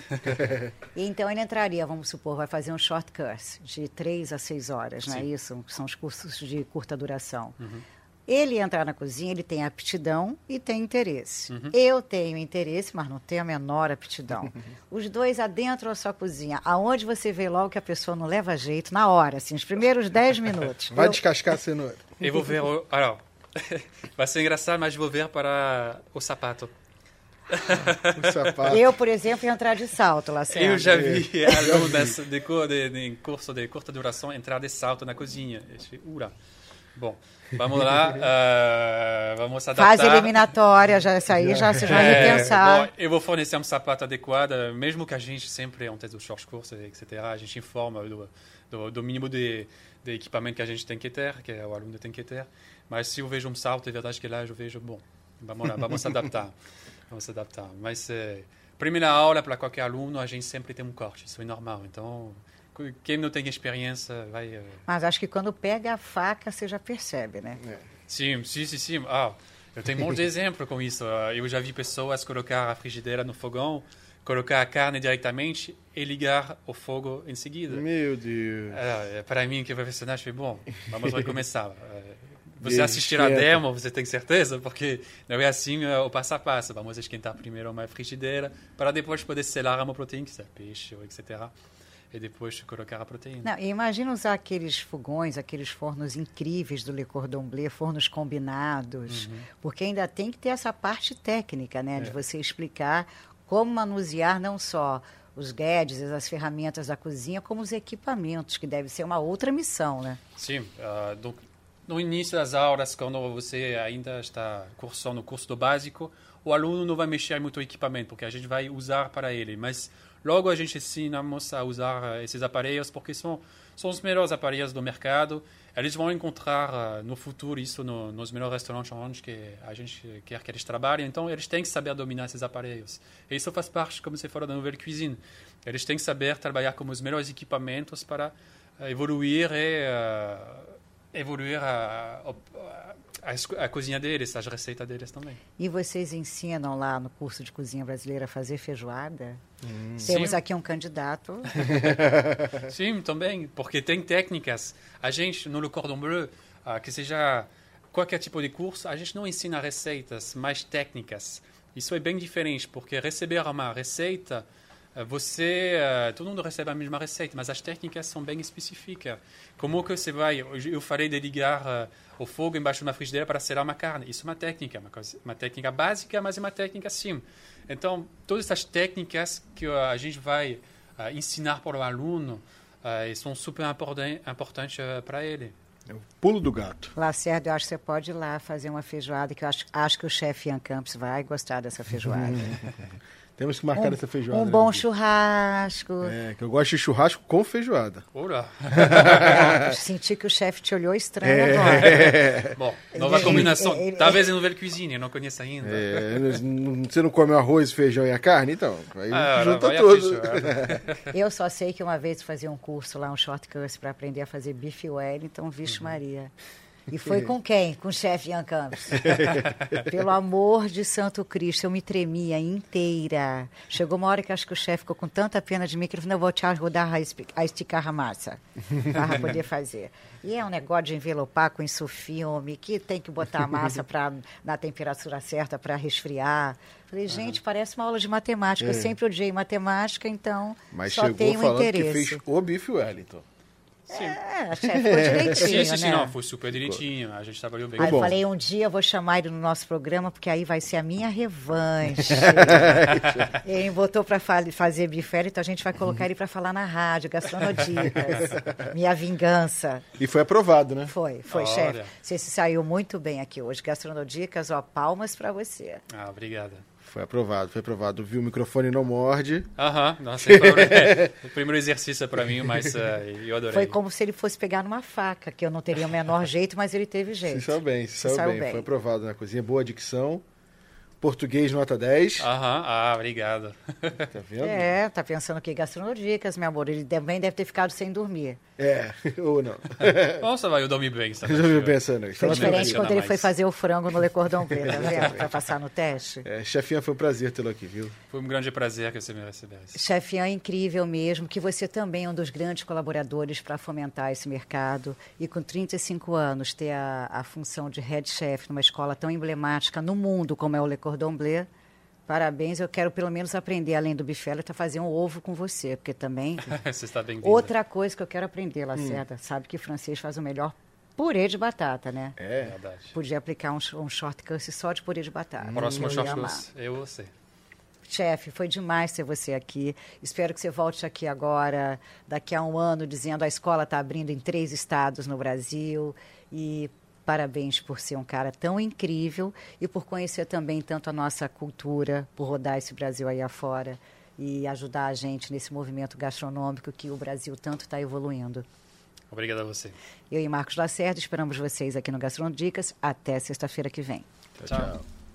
então, ele entraria, vamos supor, vai fazer um short course de três a seis horas, não é isso? São os cursos de curta duração. Uhum. Ele entrar na cozinha, ele tem aptidão e tem interesse. Uhum. Eu tenho interesse, mas não tenho a menor aptidão. Os dois adentram a sua cozinha, aonde você vê logo que a pessoa não leva jeito, na hora, assim, os primeiros 10 minutos. Vai eu... descascar a cenoura. Eu vou ver. O... Ah, Vai ser engraçado, mas vou ver para o sapato. o sapato. Eu, por exemplo, ia entrar de salto lá. Eu já vi alunos de, de, de, curso de curta duração entrar de salto na cozinha. Ura. Bom, vamos lá, uh, vamos adaptar. Fase eliminatória, já, isso aí já se vai é, repensar. Bom, eu vou fornecer um sapato adequado, mesmo que a gente sempre, antes do short course, etc., a gente informa do, do, do mínimo de, de, equipamento que a gente tem que ter, que o aluno tem que ter. Mas se eu vejo um salto, é verdade que lá eu vejo, bom, vamos lá, vamos adaptar. vamos adaptar. Mas, é, primeira aula, para qualquer aluno, a gente sempre tem um corte, isso é normal. Então, quem não tem experiência vai. Eh, Mas acho que quando pega a faca você já percebe, né? É. Sim, sim, sim, sim. Ah, eu tenho um monte de exemplo com isso. Ah, eu já vi pessoas colocar a frigideira no fogão, colocar a carne diretamente e ligar o fogo em seguida. Meu Deus. É, para mim, que é profissional, foi bom. Vamos recomeçar. Eh, você assistir a demo, você tem certeza? Porque não é assim o passo a passo. Vamos esquentar primeiro uma frigideira para depois poder selar a proteína, que é peixe, etc e depois colocar a proteína. Não, imagina usar aqueles fogões, aqueles fornos incríveis do Le Cordon Bleu, fornos combinados, uhum. porque ainda tem que ter essa parte técnica, né, é. de você explicar como manusear não só os gadgets, as ferramentas da cozinha, como os equipamentos, que deve ser uma outra missão, né? Sim, uh, do, no início das aulas, quando você ainda está cursando o curso do básico, o aluno não vai mexer muito o equipamento, porque a gente vai usar para ele, mas Logo, a gente ensinamos a usar eh, esses aparelhos porque são, são os melhores aparelhos do mercado. Eles vão encontrar uh, no futuro isso no, nos melhores restaurantes onde que a gente quer que eles trabalhem. Então, eles têm que saber dominar esses aparelhos. E isso faz parte, como você falou, da Nouvelle Cuisine. Eles têm que saber trabalhar com os melhores equipamentos para uh, evoluir e uh, evoluir a, a, a, cozinha deles, as receitas deles também. E vocês ensinam lá no curso de cozinha brasileira a fazer feijoada? Hum. Temos Sim. aqui um candidato. Sim, também, porque tem técnicas. A gente, no Le Cordon Bleu, uh, que seja qualquer tipo de curso, a gente não ensina receitas, mas técnicas. Isso é bem diferente, porque receber uma receita você uh, todo mundo recebe a mesma receita mas as técnicas são bem específicas como que você vai eu falei de ligar o fogo embaixo de uma frigideira para selar uma carne. Isso é uma técnica uma, coisa, uma técnica básica mas é uma técnica sim então todas essas técnicas que uh, a gente vai ensinar para o aluno são super importantes para ele. É o pulo do gato. Lacerda, eu acho que você pode ir lá fazer uma feijoada, que eu acho, acho que o chefe Ian Campos vai gostar dessa feijoada. Temos que marcar um, essa feijoada. Um bom né? churrasco. É, que eu gosto de churrasco com feijoada. Ura! senti que o chefe te olhou estranho é. agora. É. Bom, nova ele, combinação. Ele, Talvez ele, no Velho Cuisine, eu não conheço ainda. É, você não come arroz, feijão e a carne? Então, aí ah, junta tudo. eu só sei que uma vez fazia um curso lá, um short course, para aprender a fazer bife Wellington, vixe uhum. Maria. E foi com quem? Com o chefe Ian Campos. Pelo amor de Santo Cristo, eu me tremia inteira. Chegou uma hora que acho que o chefe ficou com tanta pena de mim que ele falou: não, eu vou te ajudar a esticar a massa para poder fazer. E é um negócio de envelopar com isso filme, que tem que botar a massa pra, na temperatura certa para resfriar. Falei, gente, uhum. parece uma aula de matemática. É. Eu sempre odiei matemática, então Mas só tenho falando interesse. que fez o bife Wellington. Sim. É, chefe, ficou direitinho, sim, sim, sim, né? não, foi super direitinho, a gente trabalhou bem. Aí eu falei, um dia eu vou chamar ele no nosso programa, porque aí vai ser a minha revanche. ele botou para fazer bifere, então a gente vai colocar ele para falar na rádio, Gastronodicas, minha vingança. E foi aprovado, né? Foi, foi, chefe. Você se saiu muito bem aqui hoje. Gastronodicas, ó, palmas para você. Ah, obrigada. Foi aprovado, foi aprovado. Viu, o microfone não morde. Aham, nossa, foi o primeiro exercício para mim, mas uh, eu adorei. Foi como se ele fosse pegar numa faca, que eu não teria o menor jeito, mas ele teve jeito. Se saiu bem, se, se saiu, saiu bem. bem. Foi aprovado na cozinha, boa dicção. Português nota 10. Aham, ah, obrigado. Tá vendo? É, tá pensando que gastronodicas, meu amor. Ele também deve ter ficado sem dormir. É, ou não. Nossa, vai, eu dormi bem. Eu dormi bem essa noite. Foi diferente quando ele mais. foi fazer o frango no Le Cordon Bleu, tá vendo? Pra passar no teste. É, chefinha, foi um prazer tê-lo aqui, viu? Foi um grande prazer que você me recebesse. Chefinha, é incrível mesmo, que você também é um dos grandes colaboradores para fomentar esse mercado. E com 35 anos, ter a, a função de head chef numa escola tão emblemática no mundo como é o Le Cordon Bleu, Parabéns, eu quero pelo menos aprender, além do bifelho, a fazer um ovo com você, porque também... você está bem Outra coisa que eu quero aprender, Lacerda, hum. sabe que francês faz o melhor purê de batata, né? É, verdade. Podia aplicar um, um shortcut só de purê de batata. Hum, Próximo shortcut, eu você. Chefe, foi demais ter você aqui. Espero que você volte aqui agora, daqui a um ano, dizendo a escola está abrindo em três estados no Brasil. E Parabéns por ser um cara tão incrível e por conhecer também tanto a nossa cultura, por rodar esse Brasil aí afora e ajudar a gente nesse movimento gastronômico que o Brasil tanto está evoluindo. Obrigado a você. Eu e Marcos Lacerda esperamos vocês aqui no Gastronodicas até sexta-feira que vem. tchau. tchau.